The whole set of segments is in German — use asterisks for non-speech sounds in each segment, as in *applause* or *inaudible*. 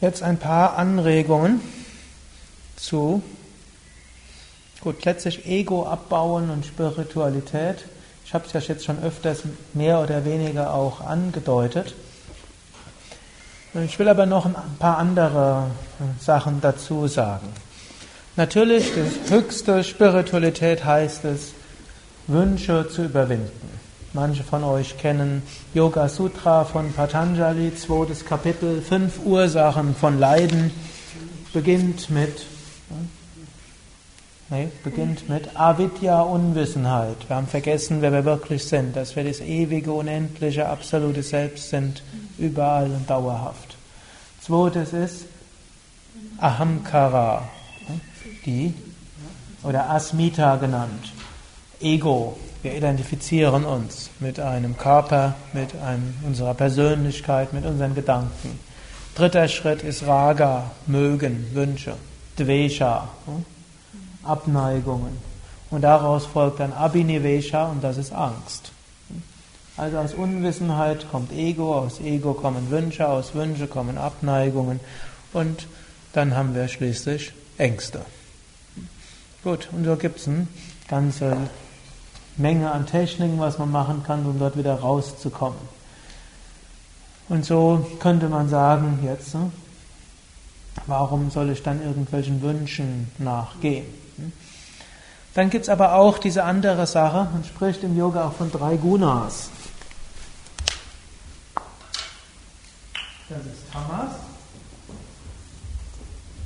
Jetzt ein paar Anregungen zu, gut, letztlich Ego abbauen und Spiritualität. Ich habe es ja jetzt schon öfters mehr oder weniger auch angedeutet. Ich will aber noch ein paar andere Sachen dazu sagen. Natürlich, die höchste Spiritualität heißt es, Wünsche zu überwinden. Manche von euch kennen Yoga Sutra von Patanjali, zweites Kapitel, fünf Ursachen von Leiden. Beginnt mit, nee, beginnt mit Avidya, Unwissenheit. Wir haben vergessen, wer wir wirklich sind, dass wir das ewige, unendliche, absolute Selbst sind, überall und dauerhaft. Zweites ist Ahamkara, die, oder Asmita genannt, Ego, wir identifizieren uns mit einem Körper, mit einem, unserer Persönlichkeit, mit unseren Gedanken. Dritter Schritt ist Raga, Mögen, Wünsche. Dvesha, hm? Abneigungen. Und daraus folgt dann Abhinivesha und das ist Angst. Also aus Unwissenheit kommt Ego, aus Ego kommen Wünsche, aus Wünsche kommen Abneigungen und dann haben wir schließlich Ängste. Gut, und so gibt es eine ganze Menge an Techniken, was man machen kann, um dort wieder rauszukommen. Und so könnte man sagen, jetzt, ne, warum soll ich dann irgendwelchen Wünschen nachgehen? Dann gibt es aber auch diese andere Sache, man spricht im Yoga auch von drei Gunas. Das ist Tamas,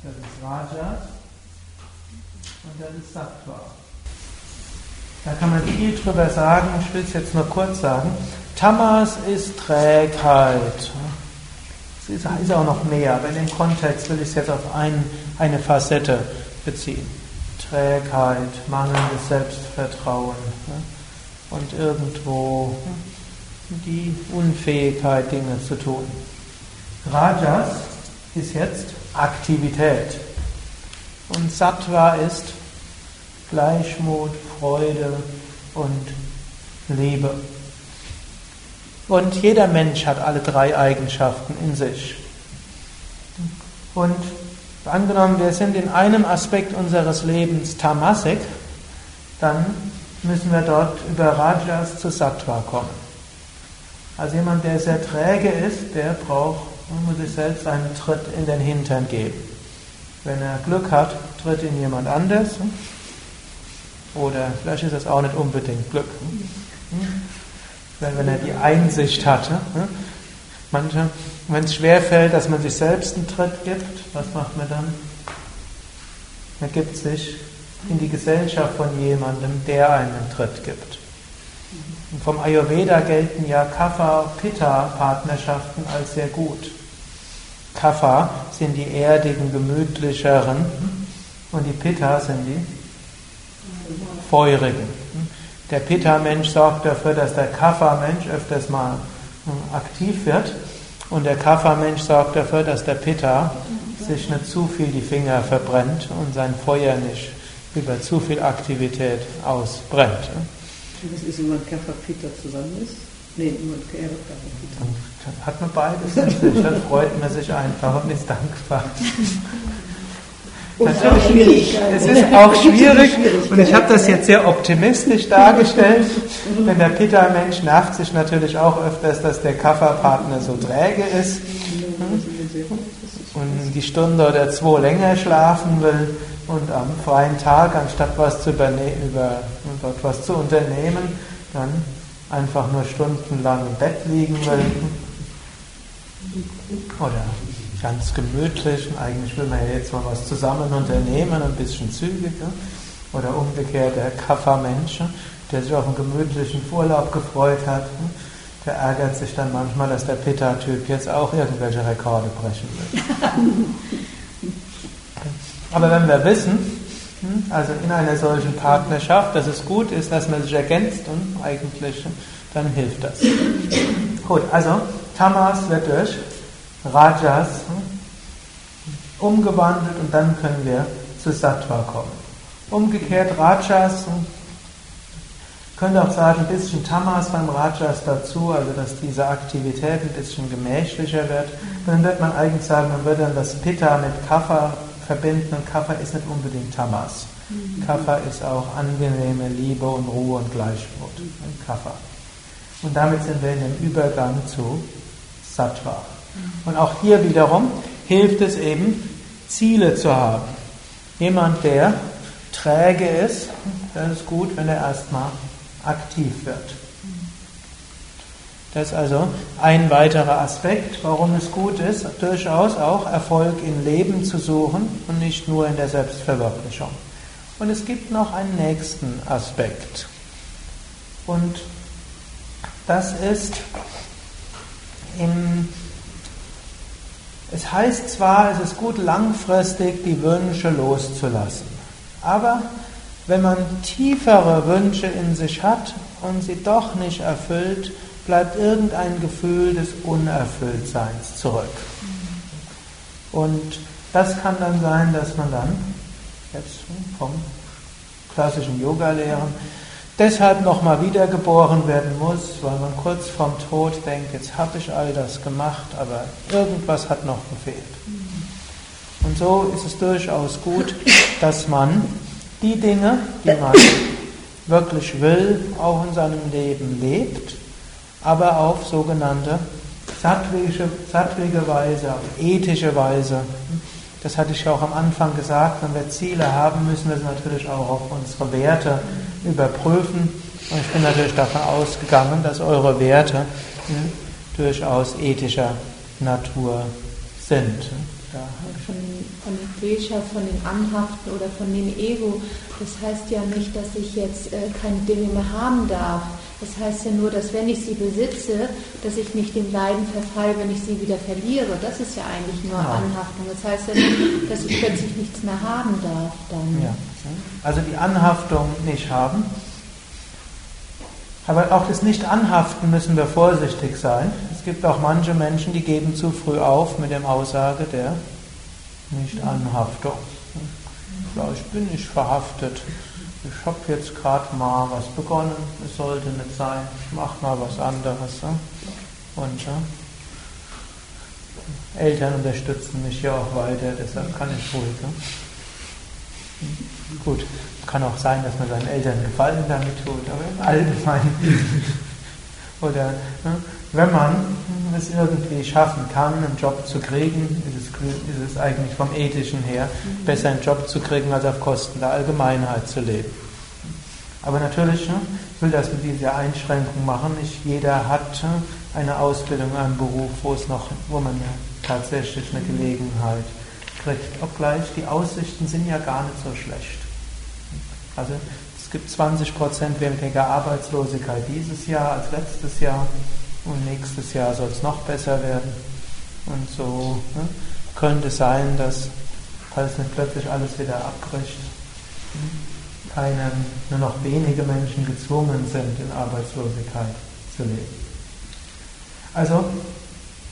das ist Rajas und das ist Sattva. Da kann man viel drüber sagen, ich will es jetzt nur kurz sagen. Tamas ist Trägheit. Es ist, ist, auch noch mehr, aber in dem Kontext will ich es jetzt auf ein, eine Facette beziehen. Trägheit, mangelndes Selbstvertrauen und irgendwo die Unfähigkeit, Dinge zu tun. Rajas ist jetzt Aktivität und Sattva ist Gleichmut, Freude und Liebe. Und jeder Mensch hat alle drei Eigenschaften in sich. Und angenommen, wir sind in einem Aspekt unseres Lebens tamasik, dann müssen wir dort über Rajas zu Sattva kommen. Also jemand, der sehr träge ist, der braucht, muss sich selbst einen Tritt in den Hintern geben. Wenn er Glück hat, tritt ihn jemand anders. Oder vielleicht ist das auch nicht unbedingt Glück. Wenn er die Einsicht hatte. Hm? Manche, wenn es schwerfällt, dass man sich selbst einen Tritt gibt, was macht man dann? Man gibt sich in die Gesellschaft von jemandem, der einen Tritt gibt. Und vom Ayurveda gelten ja Kapha-Pitta-Partnerschaften als sehr gut. Kapha sind die erdigen, gemütlicheren und die Pitta sind die Feurigen. Der Pitta-Mensch sorgt dafür, dass der Kapha-Mensch öfters mal hm, aktiv wird und der Kapha-Mensch sorgt dafür, dass der Pitta sich nicht zu viel die Finger verbrennt und sein Feuer nicht über zu viel Aktivität ausbrennt. Was ist, wenn man Kapha-Pitta zusammen ist? Nee, nur Kapha-Pitta. Dann hat man beides natürlich, dann freut man sich einfach und ist dankbar. Natürlich, es ist auch schwierig. Und ich habe das jetzt sehr optimistisch dargestellt, denn der Pitta-Mensch nervt sich natürlich auch öfters, dass der Kafferpartner so träge ist. Und die Stunde oder zwei länger schlafen will und am freien Tag, anstatt was zu, über, dort was zu unternehmen, dann einfach nur stundenlang im Bett liegen will. Oder ganz gemütlich und eigentlich will man ja jetzt mal was zusammen unternehmen, ein bisschen zügiger. Oder umgekehrt der Kaffermensch, der sich auf einen gemütlichen Urlaub gefreut hat, der ärgert sich dann manchmal, dass der Pitta-Typ jetzt auch irgendwelche Rekorde brechen will. *laughs* Aber wenn wir wissen, hm, also in einer solchen Partnerschaft, dass es gut ist, dass man sich ergänzt und eigentlich, dann hilft das. Gut, also Tamas wird durch Rajas hm, umgewandelt und dann können wir zu Sattva kommen. Umgekehrt, Rajas hm, könnte auch sagen, ein bisschen Tamas beim Rajas dazu, also dass diese Aktivität ein bisschen gemächlicher wird. Dann wird man eigentlich sagen, man würde dann das Pitta mit Kapha verbinden und Kapha ist nicht unbedingt Tamas. Mhm. Kapha ist auch angenehme Liebe und Ruhe und Gleichmut. Kapha. Und damit sind wir in dem Übergang zu Sattva. Und auch hier wiederum hilft es eben, Ziele zu haben. Jemand, der träge ist, das ist gut, wenn er erstmal aktiv wird. Das ist also ein weiterer Aspekt, warum es gut ist, durchaus auch Erfolg im Leben zu suchen und nicht nur in der Selbstverwirklichung. Und es gibt noch einen nächsten Aspekt. Und das ist im es heißt zwar, es ist gut langfristig die Wünsche loszulassen, aber wenn man tiefere Wünsche in sich hat und sie doch nicht erfüllt, bleibt irgendein Gefühl des Unerfülltseins zurück. Und das kann dann sein, dass man dann, jetzt vom klassischen Yoga-Lehren, deshalb nochmal wiedergeboren werden muss, weil man kurz vorm Tod denkt, jetzt habe ich all das gemacht, aber irgendwas hat noch gefehlt. Und so ist es durchaus gut, dass man die Dinge, die man wirklich will, auch in seinem Leben lebt, aber auf sogenannte sattwige Weise, auf ethische Weise. Das hatte ich ja auch am Anfang gesagt, wenn wir Ziele haben, müssen wir sie natürlich auch auf unsere Werte überprüfen. Und ich bin natürlich davon ausgegangen, dass eure Werte durchaus ethischer Natur sind. Von, von dem Dvesha, von dem Anhaften oder von dem Ego, das heißt ja nicht, dass ich jetzt äh, keine Dinge mehr haben darf. Das heißt ja nur, dass wenn ich sie besitze, dass ich nicht dem Leiden verfalle, wenn ich sie wieder verliere. Das ist ja eigentlich nur ja. Anhaftung. Das heißt ja nicht, dass ich plötzlich nichts mehr haben darf dann. Ja. Also die Anhaftung nicht haben. Aber auch das Nicht-Anhaften müssen wir vorsichtig sein. Es gibt auch manche Menschen, die geben zu früh auf mit der Aussage der Nicht-Anhaftung. Vielleicht bin ich verhaftet. Ich habe jetzt gerade mal was begonnen, es sollte nicht sein, ich mache mal was anderes. Und ja, Eltern unterstützen mich ja auch weiter, deshalb kann ich ruhig. Gut, kann auch sein, dass man seinen Eltern Gefallen damit tut, aber im Allgemeinen. *laughs* Oder ne, wenn man es irgendwie schaffen kann, einen Job zu kriegen, ist es, ist es eigentlich vom Ethischen her besser, einen Job zu kriegen, als auf Kosten der Allgemeinheit zu leben. Aber natürlich, ne, ich will das mit dieser Einschränkung machen. Nicht jeder hat ne, eine Ausbildung, einen Beruf, wo es noch, wo man tatsächlich eine Gelegenheit kriegt. Obgleich die Aussichten sind ja gar nicht so schlecht. Also es gibt 20% weniger Arbeitslosigkeit dieses Jahr als letztes Jahr und nächstes Jahr soll es noch besser werden. Und so ne, könnte es sein, dass, falls nicht plötzlich alles wieder abbricht, keine, nur noch wenige Menschen gezwungen sind, in Arbeitslosigkeit zu leben. Also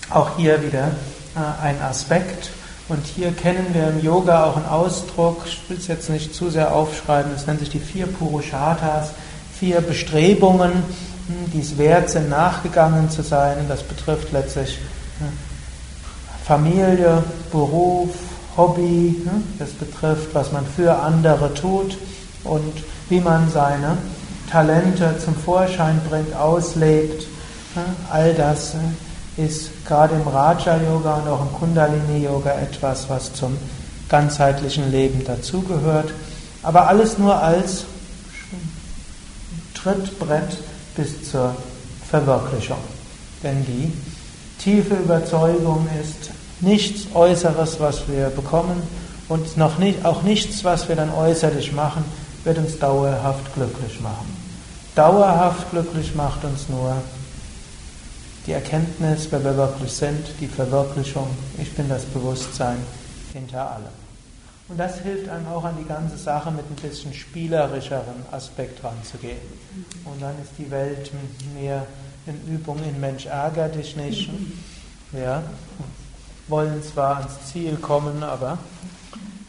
auch hier wieder äh, ein Aspekt, und hier kennen wir im Yoga auch einen Ausdruck, ich will es jetzt nicht zu sehr aufschreiben, es nennt sich die vier Purushatas, vier Bestrebungen, hm, die es wert sind, nachgegangen zu sein. Das betrifft letztlich hm, Familie, Beruf, Hobby, hm, das betrifft, was man für andere tut und wie man seine Talente zum Vorschein bringt, auslebt. All das ist gerade im Raja-Yoga und auch im Kundalini-Yoga etwas, was zum ganzheitlichen Leben dazugehört. Aber alles nur als Trittbrett bis zur Verwirklichung. Denn die tiefe Überzeugung ist, nichts Äußeres, was wir bekommen und noch nicht, auch nichts, was wir dann äußerlich machen, wird uns dauerhaft glücklich machen. Dauerhaft glücklich macht uns nur die Erkenntnis, wer wir wirklich sind, die Verwirklichung, ich bin das Bewusstsein hinter allem. Und das hilft einem auch an die ganze Sache mit ein bisschen spielerischeren Aspekt ranzugehen. Und dann ist die Welt mehr in Übung in Mensch ärger dich nicht. Wir wollen zwar ans Ziel kommen, aber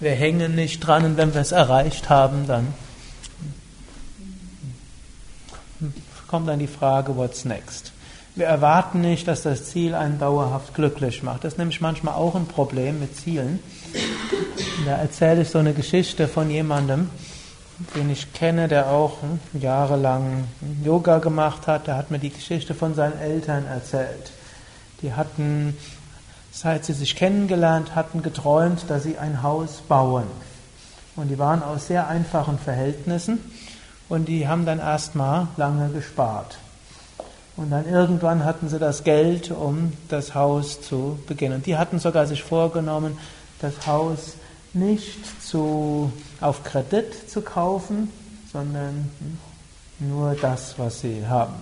wir hängen nicht dran und wenn wir es erreicht haben, dann kommt dann die Frage, what's next? Wir erwarten nicht, dass das Ziel einen dauerhaft glücklich macht. Das ist nämlich manchmal auch ein Problem mit Zielen. Da erzähle ich so eine Geschichte von jemandem, den ich kenne, der auch jahrelang Yoga gemacht hat. Der hat mir die Geschichte von seinen Eltern erzählt. Die hatten, seit sie sich kennengelernt hatten, geträumt, dass sie ein Haus bauen. Und die waren aus sehr einfachen Verhältnissen und die haben dann erstmal lange gespart. Und dann irgendwann hatten sie das Geld, um das Haus zu beginnen. Und die hatten sogar sich vorgenommen, das Haus nicht zu, auf Kredit zu kaufen, sondern nur das, was sie haben.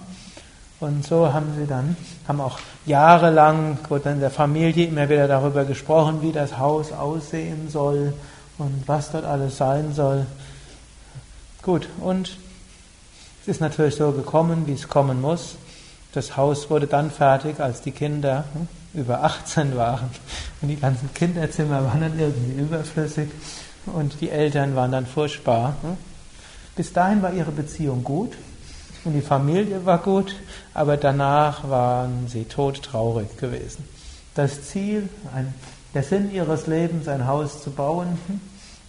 Und so haben sie dann, haben auch jahrelang, wurde in der Familie immer wieder darüber gesprochen, wie das Haus aussehen soll und was dort alles sein soll. Gut, und es ist natürlich so gekommen, wie es kommen muss. Das Haus wurde dann fertig, als die Kinder hm, über 18 waren. Und die ganzen Kinderzimmer waren dann irgendwie überflüssig. Und die Eltern waren dann furchtbar. Hm. Bis dahin war ihre Beziehung gut. Und die Familie war gut. Aber danach waren sie todtraurig gewesen. Das Ziel, ein, der Sinn ihres Lebens, ein Haus zu bauen, hm,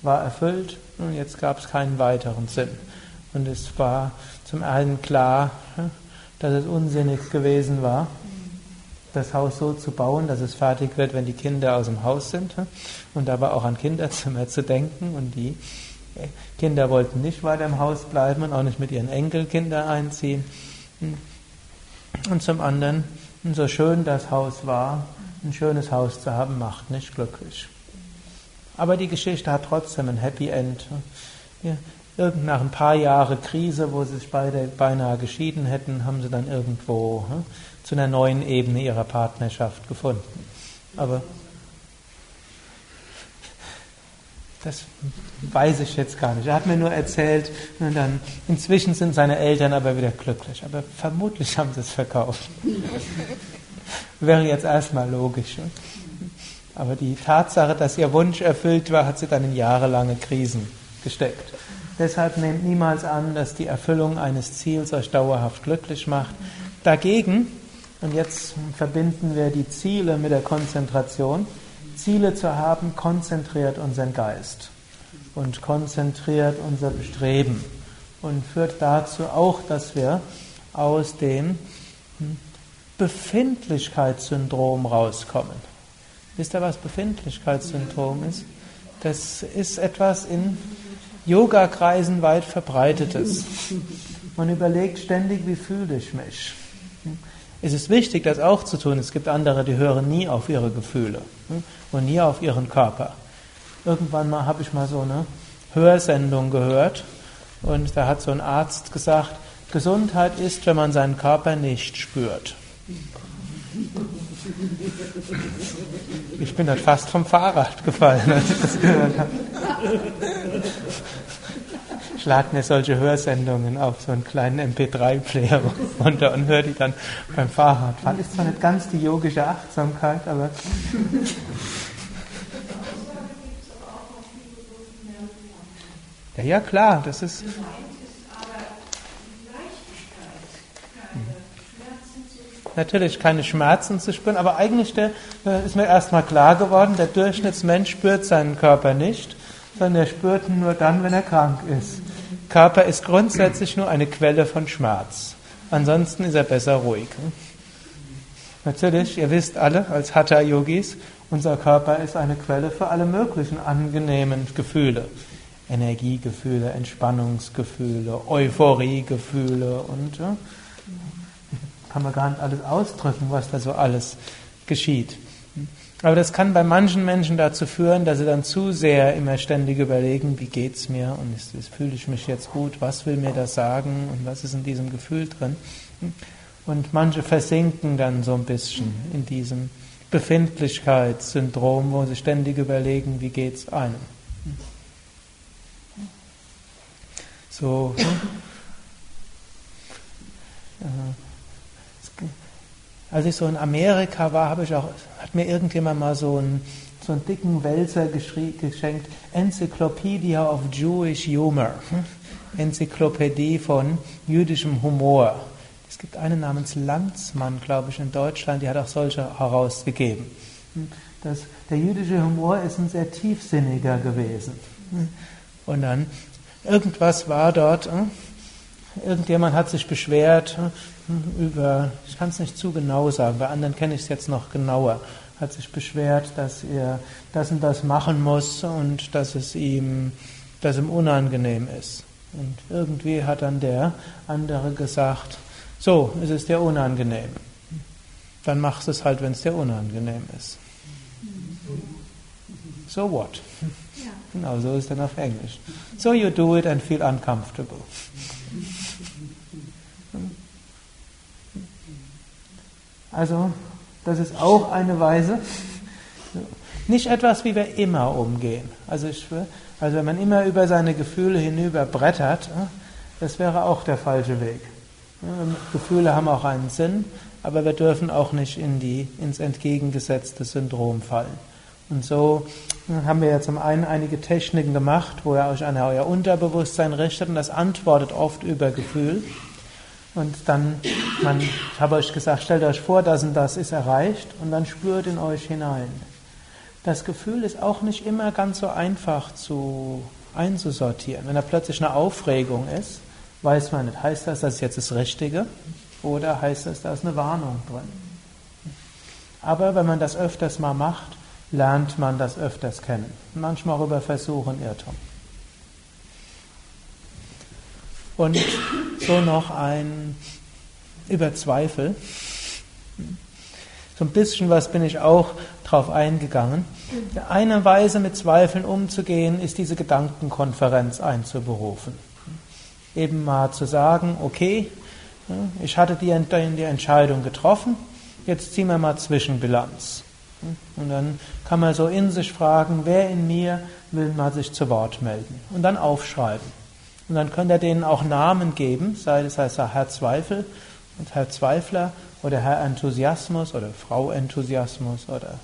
war erfüllt. Und jetzt gab es keinen weiteren Sinn. Und es war zum einen klar, dass es unsinnig gewesen war, das Haus so zu bauen, dass es fertig wird, wenn die Kinder aus dem Haus sind und dabei auch an Kinderzimmer *laughs* zu denken und die Kinder wollten nicht weiter im Haus bleiben und auch nicht mit ihren Enkelkindern einziehen. Und zum anderen, so schön das Haus war, ein schönes Haus zu haben, macht nicht glücklich. Aber die Geschichte hat trotzdem ein Happy End. Nach ein paar Jahren Krise, wo sie sich beide beinahe geschieden hätten, haben sie dann irgendwo hm, zu einer neuen Ebene ihrer Partnerschaft gefunden. Aber das weiß ich jetzt gar nicht. Er hat mir nur erzählt, und dann inzwischen sind seine Eltern aber wieder glücklich. Aber vermutlich haben sie es verkauft. *laughs* Wäre jetzt erstmal logisch. Aber die Tatsache, dass ihr Wunsch erfüllt war, hat sie dann in jahrelange Krisen gesteckt. Deshalb nehmt niemals an, dass die Erfüllung eines Ziels euch dauerhaft glücklich macht. Dagegen, und jetzt verbinden wir die Ziele mit der Konzentration, Ziele zu haben, konzentriert unseren Geist und konzentriert unser Bestreben und führt dazu auch, dass wir aus dem Befindlichkeitssyndrom rauskommen. Wisst ihr, was Befindlichkeitssyndrom ist? Das ist etwas in Yoga-Kreisen weit verbreitetes. Man überlegt ständig, wie fühle ich mich. Es ist wichtig, das auch zu tun. Es gibt andere, die hören nie auf ihre Gefühle und nie auf ihren Körper. Irgendwann mal habe ich mal so eine Hörsendung gehört und da hat so ein Arzt gesagt, Gesundheit ist, wenn man seinen Körper nicht spürt. Ich bin halt fast vom Fahrrad gefallen, als ich das gehört habe. Ich lade mir solche Hörsendungen auf so einen kleinen MP3-Player runter *laughs* und höre die dann beim Fahrradfahren. Ist zwar nicht ganz die yogische Achtsamkeit, aber. Ja, ja, klar, das ist. natürlich keine Schmerzen zu spüren, aber eigentlich der, äh, ist mir erstmal klar geworden, der Durchschnittsmensch spürt seinen Körper nicht, sondern er spürt ihn nur dann, wenn er krank ist. Körper ist grundsätzlich nur eine Quelle von Schmerz. Ansonsten ist er besser ruhig. Natürlich, ihr wisst alle als Hatha-Yogis, unser Körper ist eine Quelle für alle möglichen angenehmen Gefühle. Energiegefühle, Entspannungsgefühle, Euphoriegefühle und ja, kann man gar nicht alles ausdrücken, was da so alles geschieht. Aber das kann bei manchen Menschen dazu führen, dass sie dann zu sehr immer ständig überlegen, wie geht's mir und ist, ist, fühle ich mich jetzt gut, was will mir das sagen und was ist in diesem Gefühl drin. Und manche versinken dann so ein bisschen in diesem Befindlichkeitssyndrom, wo sie ständig überlegen, wie geht's einem. So. *coughs* Äh, als ich so in Amerika war, habe ich auch, hat mir irgendjemand mal so einen, so einen dicken Wälzer geschenkt, Encyclopedia of Jewish Humor, hm? Enzyklopädie von jüdischem Humor. es gibt eine namens Landsmann, glaube ich, in Deutschland, die hat auch solche herausgegeben. Das, der jüdische Humor ist ein sehr tiefsinniger gewesen. Und dann, irgendwas war dort, irgendjemand hat sich beschwert äh, über, ich kann es nicht zu genau sagen, bei anderen kenne ich es jetzt noch genauer, hat sich beschwert, dass er das und das machen muss und dass es ihm, dass ihm unangenehm ist. Und irgendwie hat dann der andere gesagt, so, es ist dir unangenehm. Dann machst du es halt, wenn es dir unangenehm ist. So what? Genau, so ist dann auf Englisch. So you do it and feel uncomfortable. Also, das ist auch eine Weise, nicht etwas, wie wir immer umgehen. Also, ich, also wenn man immer über seine Gefühle hinüber brettert, das wäre auch der falsche Weg. Gefühle haben auch einen Sinn, aber wir dürfen auch nicht in die, ins entgegengesetzte Syndrom fallen. Und so haben wir ja zum einen einige Techniken gemacht, wo ihr euch an euer Unterbewusstsein richtet und das antwortet oft über Gefühl. Und dann, man, ich habe euch gesagt, stellt euch vor, das und das ist erreicht und dann spürt in euch hinein. Das Gefühl ist auch nicht immer ganz so einfach zu einzusortieren. Wenn da plötzlich eine Aufregung ist, weiß man nicht, heißt das, das ist jetzt das Richtige oder heißt das, da ist eine Warnung drin. Aber wenn man das öfters mal macht, lernt man das öfters kennen. Manchmal auch über Versuch und Irrtum. Und so noch ein über Zweifel. So ein bisschen was bin ich auch drauf eingegangen. Eine Weise, mit Zweifeln umzugehen, ist diese Gedankenkonferenz einzuberufen. Eben mal zu sagen, okay, ich hatte die, die Entscheidung getroffen, jetzt ziehen wir mal Zwischenbilanz. Und dann kann man so in sich fragen, wer in mir will mal sich zu Wort melden. Und dann aufschreiben. Und dann könnt ihr denen auch Namen geben, sei das heißt Herr Zweifel und Herr Zweifler oder Herr Enthusiasmus oder Frau Enthusiasmus oder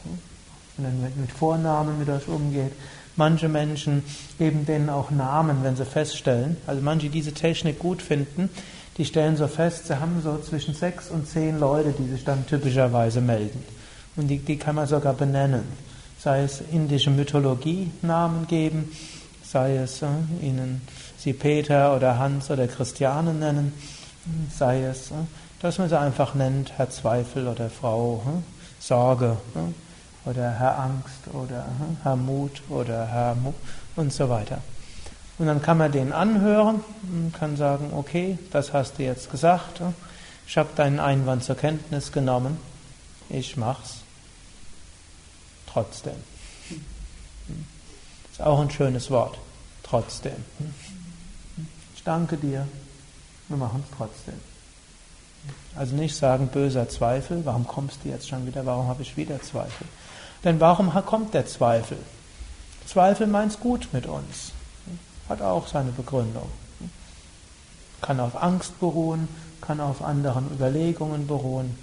und dann mit Vornamen mit euch umgeht. Manche Menschen geben denen auch Namen, wenn sie feststellen. Also manche, die diese Technik gut finden, die stellen so fest, sie haben so zwischen sechs und zehn Leute, die sich dann typischerweise melden. Und die, die kann man sogar benennen. Sei es indische Mythologie Namen geben, sei es äh, ihnen sie Peter oder Hans oder Christiane nennen, sei es, äh, dass man sie einfach nennt, Herr Zweifel oder Frau äh, Sorge äh, oder Herr Angst oder Herr Mut oder Herr Mut und so weiter. Und dann kann man den anhören und kann sagen, okay, das hast du jetzt gesagt, ich habe deinen Einwand zur Kenntnis genommen, ich mach's trotzdem. Ist auch ein schönes Wort, trotzdem. Danke dir, wir machen es trotzdem. Also nicht sagen böser Zweifel, warum kommst du jetzt schon wieder, warum habe ich wieder Zweifel? Denn warum kommt der Zweifel? Zweifel meint es gut mit uns, hat auch seine Begründung. Kann auf Angst beruhen, kann auf anderen Überlegungen beruhen.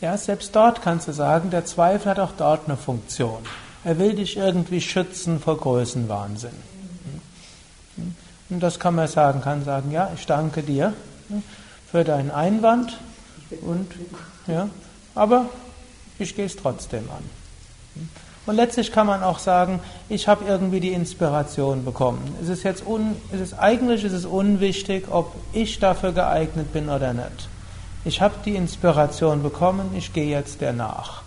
Ja, selbst dort kannst du sagen, der Zweifel hat auch dort eine Funktion. Er will dich irgendwie schützen vor Größenwahnsinn. Und das kann man sagen, kann sagen, ja, ich danke dir für deinen Einwand und ja, aber ich gehe es trotzdem an. Und letztlich kann man auch sagen, ich habe irgendwie die Inspiration bekommen. Es ist jetzt un, es ist, eigentlich ist es unwichtig, ob ich dafür geeignet bin oder nicht. Ich habe die Inspiration bekommen, ich gehe jetzt der nach.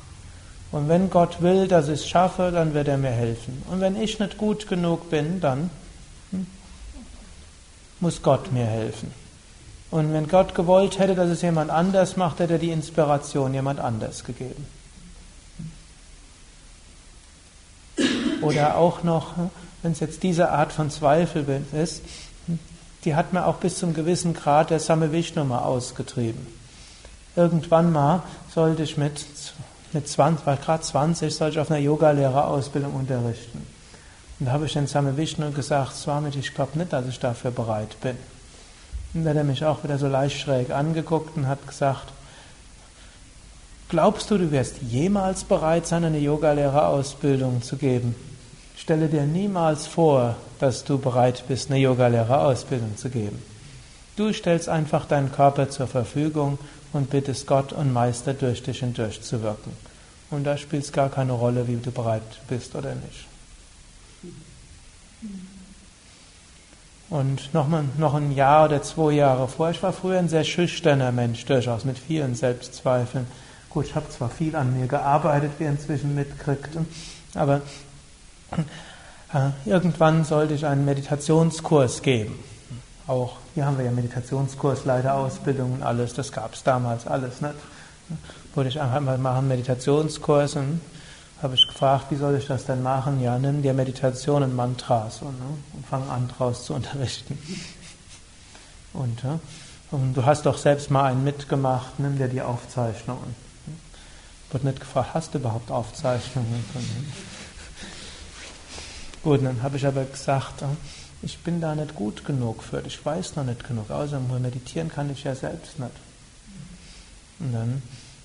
Und wenn Gott will, dass ich es schaffe, dann wird er mir helfen. Und wenn ich nicht gut genug bin, dann muss Gott mir helfen. Und wenn Gott gewollt hätte, dass es jemand anders macht, hätte er die Inspiration jemand anders gegeben. Oder auch noch, wenn es jetzt diese Art von Zweifel ist, die hat man auch bis zum gewissen Grad der Same Vishnu mal ausgetrieben irgendwann mal sollte ich mit, mit 20, war gerade 20, sollte ich auf einer Yogalehrerausbildung unterrichten. Und da habe ich den Same Vishnu gesagt, Swami, ich glaube nicht, dass ich dafür bereit bin. Und dann hat er mich auch wieder so leicht schräg angeguckt und hat gesagt, glaubst du, du wirst jemals bereit sein, eine Yogalehrerausbildung zu geben? Stelle dir niemals vor, dass du bereit bist, eine Yogalehrerausbildung zu geben. Du stellst einfach deinen Körper zur Verfügung und bittest Gott und Meister durch dich hindurch zu wirken. Und da spielt es gar keine Rolle, wie du bereit bist oder nicht. Und noch, mal, noch ein Jahr oder zwei Jahre vor, ich war früher ein sehr schüchterner Mensch, durchaus mit vielen Selbstzweifeln. Gut, ich habe zwar viel an mir gearbeitet, wie ihr inzwischen mitkriegt, aber äh, irgendwann sollte ich einen Meditationskurs geben. Auch hier haben wir ja Meditationskurs, Leiterausbildung und alles, das gab es damals alles nicht. Wollte ich einfach mal machen, Meditationskurs und habe ich gefragt, wie soll ich das denn machen? Ja, nimm dir Meditation und Mantras und, ne, und fang an, draus zu *laughs* unterrichten. Und, ja, und du hast doch selbst mal einen mitgemacht, nimm dir die Aufzeichnungen. Wird nicht gefragt, hast du überhaupt Aufzeichnungen? Gut, dann habe ich aber gesagt, ich bin da nicht gut genug für, ich weiß noch nicht genug, außer meditieren kann ich ja selbst nicht. Und dann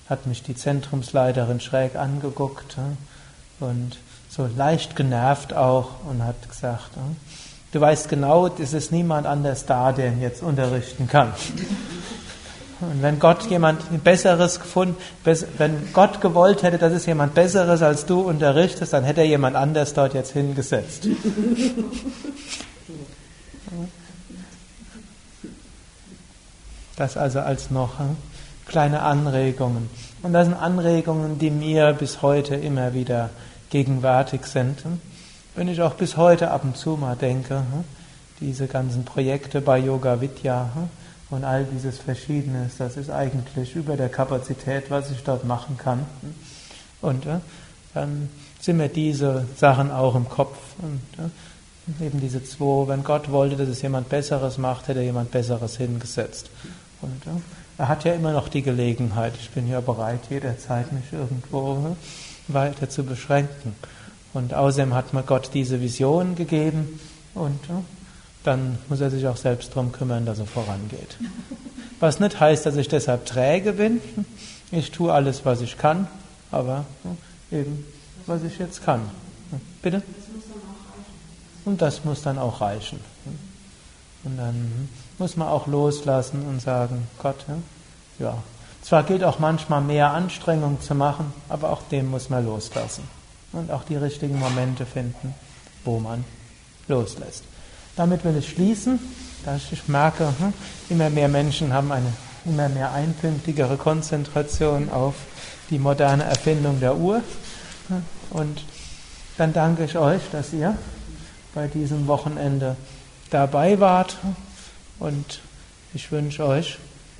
hat mich die Zentrumsleiterin schräg angeguckt und so leicht genervt auch und hat gesagt, du weißt genau, es ist niemand anders da, der ihn jetzt unterrichten kann. Und wenn Gott jemand Besseres gefunden, wenn Gott gewollt hätte, dass es jemand Besseres als du unterrichtest, dann hätte er jemand anders dort jetzt hingesetzt. Das also als noch kleine Anregungen. Und das sind Anregungen, die mir bis heute immer wieder gegenwärtig sind. Wenn ich auch bis heute ab und zu mal denke, diese ganzen Projekte bei Yoga Vidya und all dieses Verschiedenes, das ist eigentlich über der Kapazität, was ich dort machen kann. Und dann sind mir diese Sachen auch im Kopf. Und eben diese zwei, wenn Gott wollte, dass es jemand Besseres macht, hätte er jemand Besseres hingesetzt. Und er hat ja immer noch die Gelegenheit. Ich bin ja bereit, jederzeit mich irgendwo weiter zu beschränken. Und außerdem hat mir Gott diese Vision gegeben und dann muss er sich auch selbst darum kümmern, dass er vorangeht. Was nicht heißt, dass ich deshalb träge bin. Ich tue alles, was ich kann, aber eben, was ich jetzt kann. Bitte? Und das muss dann auch reichen. Und dann muss man auch loslassen und sagen, Gott, ja, zwar gilt auch manchmal mehr Anstrengung zu machen, aber auch dem muss man loslassen. Und auch die richtigen Momente finden, wo man loslässt. Damit will ich schließen, da ich merke, hm, immer mehr Menschen haben eine immer mehr einpünktigere Konzentration auf die moderne Erfindung der Uhr. Und dann danke ich euch, dass ihr bei diesem Wochenende dabei wart und ich wünsche euch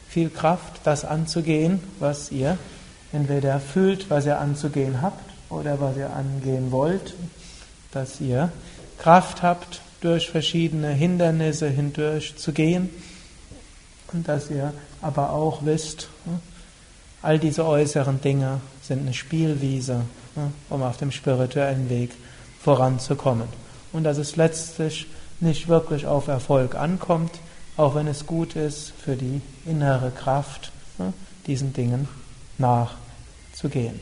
viel Kraft, das anzugehen, was ihr entweder fühlt, was ihr anzugehen habt oder was ihr angehen wollt, dass ihr Kraft habt, durch verschiedene Hindernisse hindurch zu gehen und dass ihr aber auch wisst, all diese äußeren Dinge sind eine Spielwiese, um auf dem spirituellen Weg voranzukommen. Und dass es letztlich nicht wirklich auf Erfolg ankommt, auch wenn es gut ist für die innere Kraft, diesen Dingen nachzugehen.